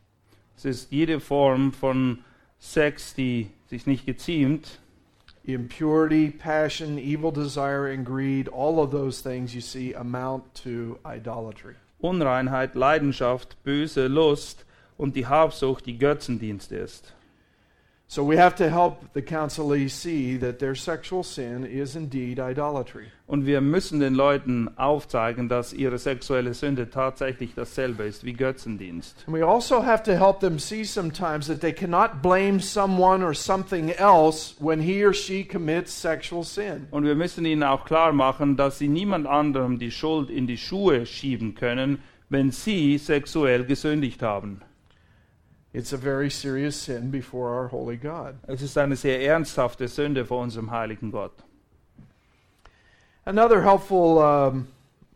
Es ist jede Form von Sex, die sich nicht geziemt. Impurity, passion, evil desire, and greed, all of those things you see amount to idolatry. Unreinheit, Leidenschaft, böse Lust und die Habsucht, die Götzendienst ist. So we have to help the counselee see that their sexual sin is indeed idolatry. Und wir müssen den Leuten aufzeigen, dass ihre sexuelle Sünde tatsächlich dasselbe ist wie Götzendienst. And we also have to help them see sometimes that they cannot blame someone or something else when he or she commits sexual sin. Und wir müssen ihnen auch klar machen, dass sie niemand anderem die Schuld in die Schuhe schieben können, wenn sie sexuell gesündigt haben. It's a very serious sin before our holy God. Es ist eine sehr ernsthafte er Sünde er vor unserem heiligen Gott. Another helpful um,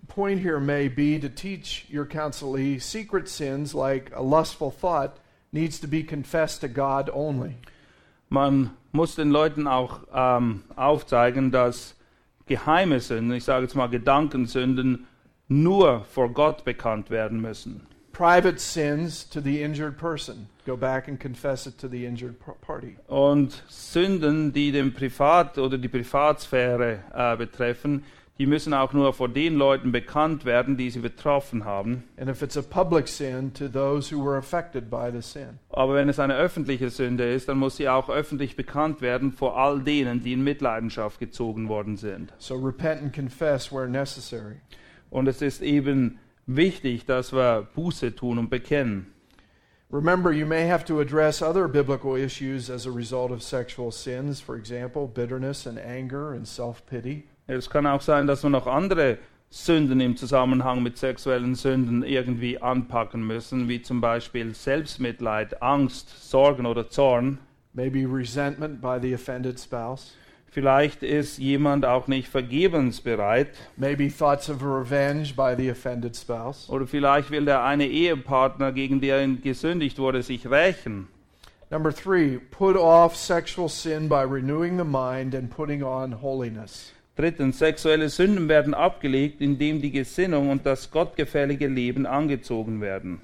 point here may be to teach your counselee secret sins like a lustful thought needs to be confessed to God only. Man muss den Leuten auch ähm, aufzeigen, dass geheime Sünden, ich sage jetzt mal Gedankensünden, nur vor Gott bekannt werden müssen. Private sins to the injured person. Go back and confess it to the injured par- party. Und Sünden, die den Privat oder die Privatsphäre äh, betreffen, die müssen auch nur vor den Leuten bekannt werden, die sie betroffen haben. And if it's a public sin, to those who were affected by the sin. Aber wenn es eine öffentliche Sünde ist, dann muss sie auch öffentlich bekannt werden vor all denen, die in Mitleidenschaft gezogen worden sind. So repent and confess where necessary. Und es ist eben wichtig, dass wir Buße tun und bekennen. Remember, you may have to address other biblical issues as a result of sexual sins, for example, bitterness and anger and self pity. Es kann auch sein, dass wir noch andere Sünden im Zusammenhang mit sexuellen Sünden irgendwie anpacken müssen, wie zum Beispiel Selbstmitleid, Angst, Sorgen oder Zorn. Maybe resentment by the offended spouse. Vielleicht ist jemand auch nicht vergebensbereit Maybe thoughts of revenge by the offended spouse. oder vielleicht will der eine Ehepartner, gegen den gesündigt wurde, sich rächen. Number three, put off sexual sin by renewing the mind and putting on holiness. Drittens, sexuelle Sünden werden abgelegt, indem die Gesinnung und das gottgefällige Leben angezogen werden.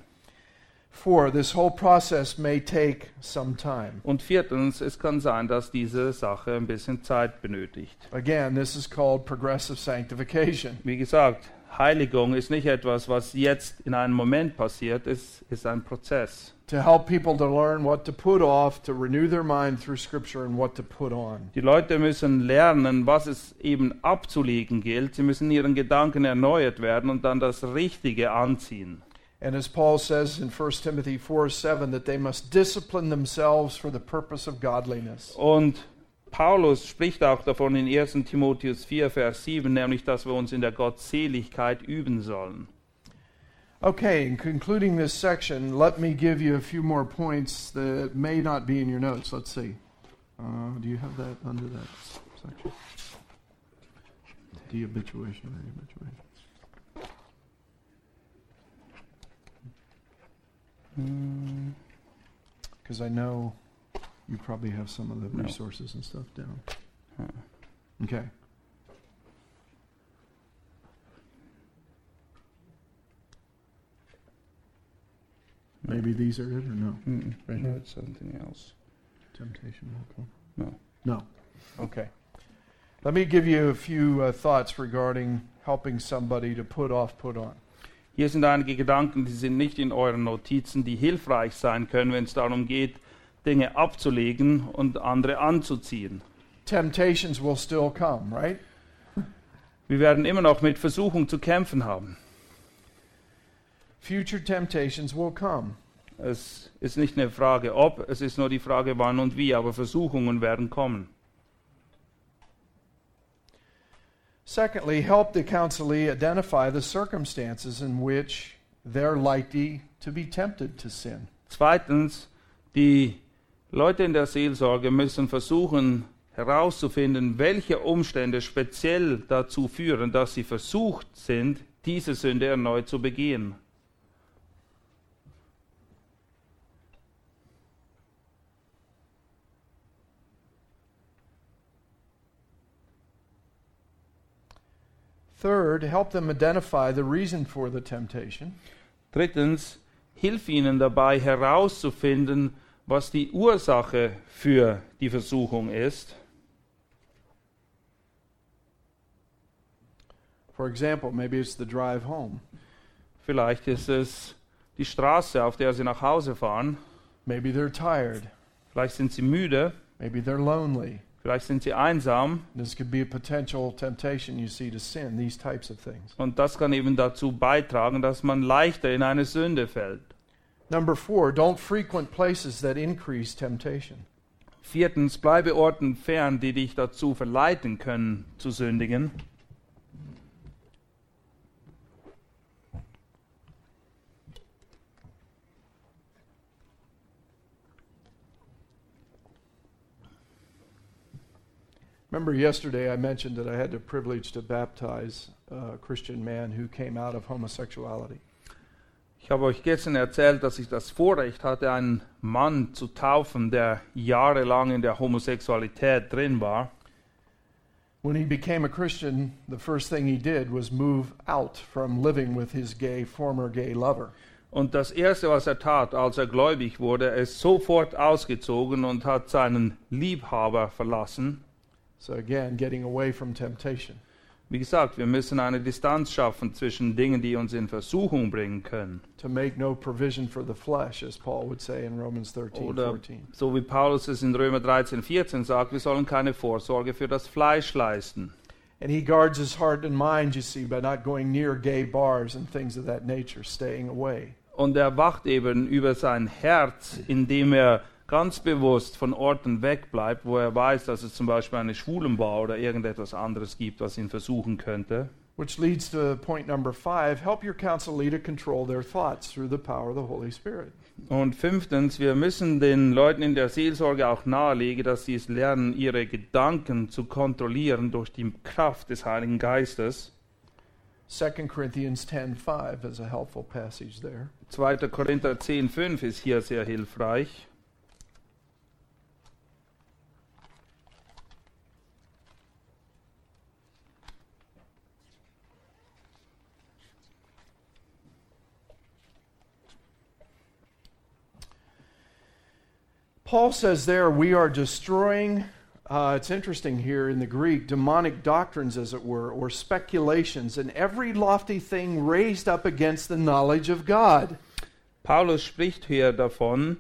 Four, this whole process may take some time. Und viertens, es kann sein, dass diese Sache ein bisschen Zeit benötigt. Again, this is called progressive sanctification. Wie gesagt, Heiligung ist nicht etwas, was jetzt in einem Moment passiert, es ist ein Prozess. To help people to learn what to put off, to renew their mind through Scripture, and what to put on. Die Leute müssen lernen, was es eben abzulegen gilt. Sie müssen ihren Gedanken erneuert werden und dann das Richtige anziehen. And as Paul says in 1 Timothy 4 7, that they must discipline themselves for the purpose of godliness. Und Paulus spricht auch davon in 1 Timotheus 4, Vers 7, nämlich, dass wir uns in der Gottseligkeit üben sollen. Okay, in concluding this section, let me give you a few more points that may not be in your notes. Let's see. Uh, do you have that under that section? Dehabituation or habituation? Because I know you probably have some of the No. resources and stuff down. Huh. Okay. Maybe these are it or no? Mm, Right here. it's something else. Temptation will come. No. No. Okay. Let me give you a few uh, thoughts regarding helping somebody to put off, put on. Hier sind einige Gedanken, die sind nicht in euren Notizen, die hilfreich sein können, wenn es darum geht, Dinge abzulegen und andere anzuziehen. Temptations will still come, right? Wir werden immer noch mit Versuchung zu kämpfen haben. Future temptations will come. Es ist nicht eine Frage ob, es ist nur die Frage wann und wie, aber Versuchungen werden kommen. Secondly, help the counselee identify the circumstances in which they're likely to be tempted to sin. Zweitens, die Leute in der Seelsorge müssen versuchen herauszufinden, welche Umstände speziell dazu führen, dass sie versucht sind, diese Sünde erneut zu begehen. Third, help them identify the reason for the temptation. Drittens, hilf ihnen dabei herauszufinden, was die Ursache für die Versuchung ist. For example, maybe it's the drive home. Vielleicht ist es die Straße, auf der sie nach Hause fahren. Maybe they're tired. Vielleicht sind sie müde. Maybe they're lonely. Vielleicht sind sie einsam. This could be a potential temptation you see to sin, these types of things. Und das kann eben dazu beitragen, dass man leichter in eine Sünde fällt. Number four, don't frequent places that increase temptation. Viertens, bleibe Orten fern, die dich dazu verleiten können, zu sündigen. Remember yesterday I mentioned that I had the privilege to baptize a Christian man who came out of homosexuality. Ich habe euch gestern erzählt, dass ich das Vorrecht hatte, einen Mann zu taufen, der jahrelang in der Homosexualität drin war. When he became a Christian, the first thing he did was move out from living with his gay former gay lover. Und das Erste, was er tat, als er gläubig wurde, er ist sofort ausgezogen und hat seinen Liebhaber verlassen. So again, getting away from temptation. Wie gesagt, wir müssen eine Distanz schaffen zwischen Dingen, die uns in Versuchung bringen können. To make no provision for the flesh, as Paul would say in Romans 13, Oder 14. so wie Paulus es in Römer 13, 14 sagt, wir sollen keine Vorsorge für das Fleisch leisten. And he guards his heart and mind, you see, by not going near gay bars and things of that nature, staying away. Und er wacht eben über sein Herz, indem er ganz bewusst von Orten wegbleibt, wo er weiß, dass es zum Beispiel eine Schwulenbar oder irgendetwas anderes gibt, was ihn versuchen könnte. Which leads to point number five help your counselee to control their thoughts through the power of the Holy Spirit. Und fünftens, wir müssen den Leuten in der Seelsorge auch nahelegen, dass sie es lernen, ihre Gedanken zu kontrollieren durch die Kraft des Heiligen Geistes. 2 Corinthians 10:5 is a helpful passage there. 2. Korinther 10, 5 ist hier sehr hilfreich. Paul says there we are destroying uh, it's interesting here in the Greek, demonic doctrines, as it were, or speculations, and every lofty thing raised up against the knowledge of God. Paulus spricht hier davon,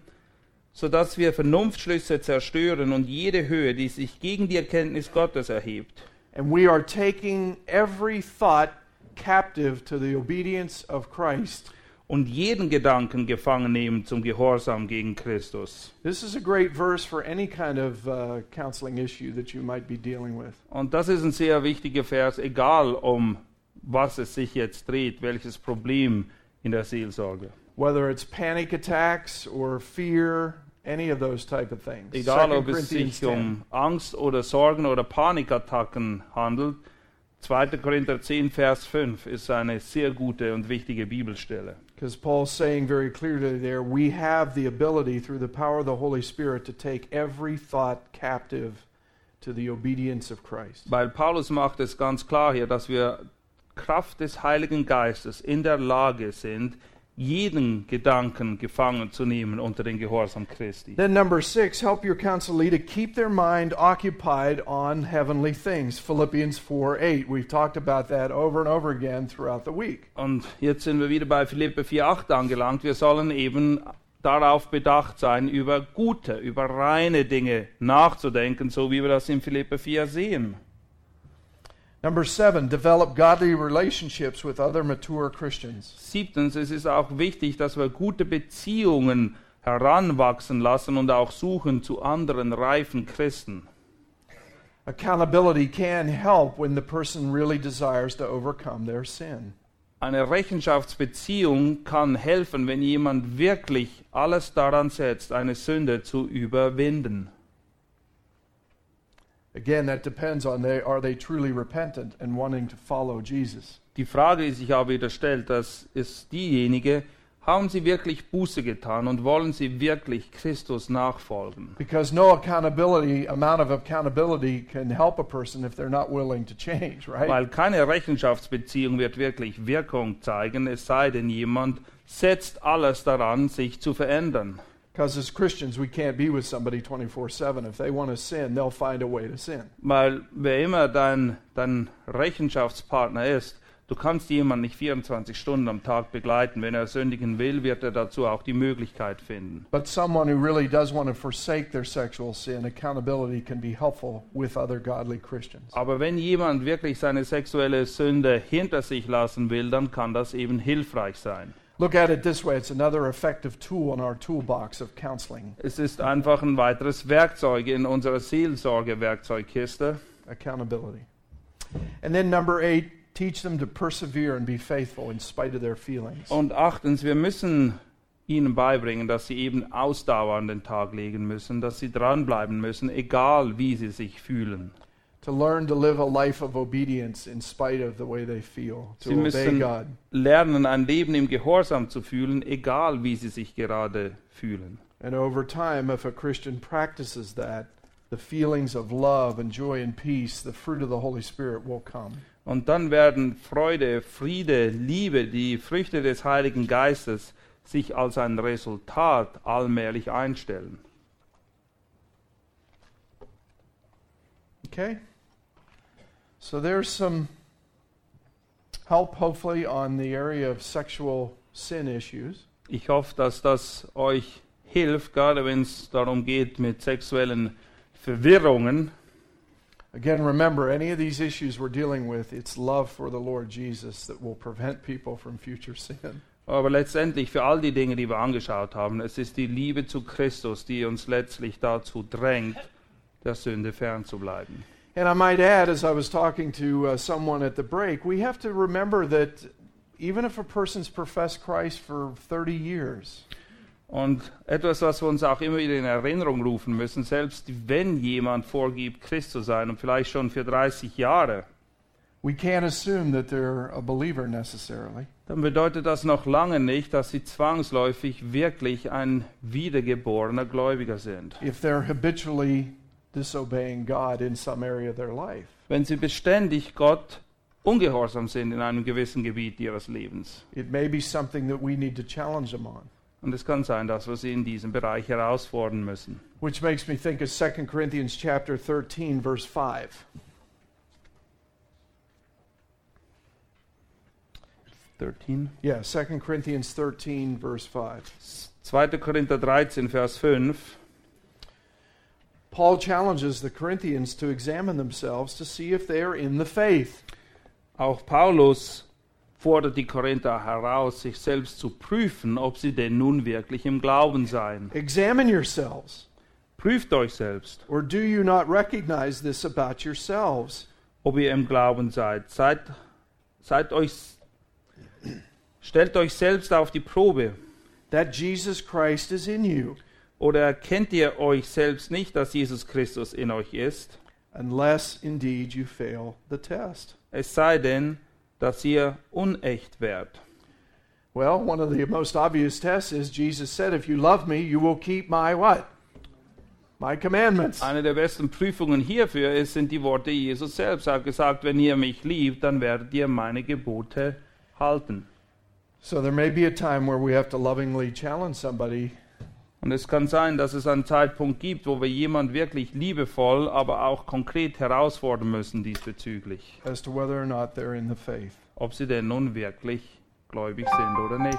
sodass wir Vernunftschlüsse zerstören und jede Höhe, die sich gegen die Erkenntnis Gottes erhebt. And we are taking every thought captive to the obedience of Christ. Und jeden Gedanken gefangen nehmen zum Gehorsam gegen Christus. This is a great verse for any kind of uh, counseling issue that you might be dealing with. Und das ist ein sehr wichtiger Vers, egal um was es sich jetzt dreht, welches Problem in der Seelsorge. Whether it's panic attacks or fear, any of those type of things. Egal 2 ob es sich 10. um Angst oder Sorgen oder Panikattacken handelt. 2. Korinther 10, Vers 5 ist eine sehr gute und wichtige Bibelstelle. Because Paul's saying very clearly there, we have the ability through the power of the Holy Spirit to take every thought captive to the obedience of Christ. Weil Paulus macht es ganz klar hier, dass wir Kraft des Heiligen Geistes in der Lage sind, jeden Gedanken gefangen zu nehmen unter den Gehorsam Christi. Then, number six, help your counselee to keep their mind occupied on heavenly things. Philippians 4 8. We've talked about that over and over again throughout the week. Und jetzt sind wir wieder bei Philippe 4,8 angelangt. Wir sollen eben darauf bedacht sein, über gute, über reine Dinge nachzudenken, so wie wir das in Philippe 4 sehen. Number seven, develop godly relationships with other mature Christians. Siebtens, es ist auch wichtig, dass wir gute Beziehungen heranwachsen lassen und auch suchen zu anderen reifen Christen. Accountability can help when the person really desires to overcome their sin. Eine Rechenschaftsbeziehung kann helfen, wenn jemand wirklich alles daran setzt, eine Sünde zu überwinden. Again, that depends on they are they truly repentant and wanting to follow Jesus. Die Frage, die sich aber wieder stellt, das ist diejenige, haben sie wirklich Buße getan und wollen sie wirklich Christus nachfolgen? Because no accountability amount of accountability can help a person if they're not willing to change, right? Weil keine Rechenschaftsbeziehung wird wirklich Wirkung zeigen, es sei denn, jemand setzt alles daran, sich zu verändern. Because as Christians, we can't be with somebody 24 7. If they want to sin, they'll find a way to sin. Weil wer immer dein, dein Rechenschaftspartner ist, du kannst jemanden nicht 24 Stunden am Tag begleiten. Wenn er sündigen will, wird er dazu auch die Möglichkeit finden. But someone who really does want to forsake their sexual sin, accountability can be helpful with other godly Christians. Aber wenn jemand wirklich seine sexuelle Sünde hinter sich lassen will, dann kann das eben hilfreich sein. Look at it this way it's another effective tool in our toolbox of counseling Es ist einfach ein weiteres Werkzeug in unserer Seelsorge-Werkzeugkiste. accountability. And then number eight, teach them to persevere and be faithful in spite of their feelings. Und achtens, wir müssen ihnen beibringen, dass sie eben Ausdauer an den Tag legen müssen, dass sie dranbleiben müssen, egal wie sie sich fühlen. To learn to live a life of obedience in spite of the way they feel, to Sie müssen God. lernen, ein Leben im Gehorsam zu fühlen, egal wie sie sich gerade fühlen. And over time, if a Christian practices that, the feelings of love and joy and peace, the fruit of the Holy Spirit will come. Und dann werden Freude, Friede, Liebe, die Früchte des Heiligen Geistes sich als ein Resultat allmählich einstellen. Okay? So there's some help, hopefully, on the area of sexual sin issues. Ich hoffe, dass das euch hilft, gerade wenn es darum geht mit sexuellen Verwirrungen. Again, remember, any of these issues we're dealing with, it's love for the Lord Jesus that will prevent people from future sin. Aber letztendlich für all die Dinge, die wir angeschaut haben, es ist die Liebe zu Christus, die uns letztlich dazu drängt, der Sünde fernzubleiben. And I might add, as I was talking to uh, someone at the break, we have to remember that even if a person's professed Christ for 30 years, Und etwas, was wir uns auch immer wieder in Erinnerung rufen müssen, selbst wenn jemand vorgibt, Christ zu sein und vielleicht schon für 30 Jahre, we can't assume that they're a believer necessarily. dann bedeutet das noch lange nicht, dass sie zwangsläufig wirklich ein wiedergeborener Gläubiger sind. If they're habitually disobeying God in some area of their life. Wenn sie beständig Gott ungehorsam sind in einem gewissen Gebiet ihres Lebens. It may be something that we need to challenge them on. Und es kann sein, dass wir sie in diesem Bereich herausfordern müssen. Which makes me think of 2 Corinthians chapter 13 verse 5. 13. Yeah, 2 Corinthians 13 verse 5. 2. Korinther 13, Vers 5. Paul challenges the Corinthians to examine themselves to see if they are in the faith. Auch Paulus fordert die Korinther heraus, sich selbst zu prüfen, ob sie denn nun wirklich im Glauben seien. Examine yourselves. Prüft euch selbst, Or do you not recognize this about yourselves? ob ihr im Glauben seid. Seid, seid euch, stellt euch selbst auf die Probe. That Jesus Christ is in you, Oder erkennt ihr euch selbst nicht, dass Jesus Christus in euch ist? unless indeed you fail the test. Es sei denn, dass ihr unecht werdet. Well, one of the most obvious tests is Jesus said, If you love me, you will keep my what? My commandments. Eine der besten Prüfungen hierfür ist, sind die Worte Jesus selbst. Er hat gesagt, wenn ihr mich liebt, dann werdet ihr meine Gebote halten. So there may be a time where we have to lovingly challenge somebody Und es kann sein, dass es einen Zeitpunkt gibt, wo wir jemand wirklich liebevoll, aber auch konkret herausfordern müssen diesbezüglich, as to whether or not they're in the faith. ob sie denn nun wirklich gläubig sind oder nicht.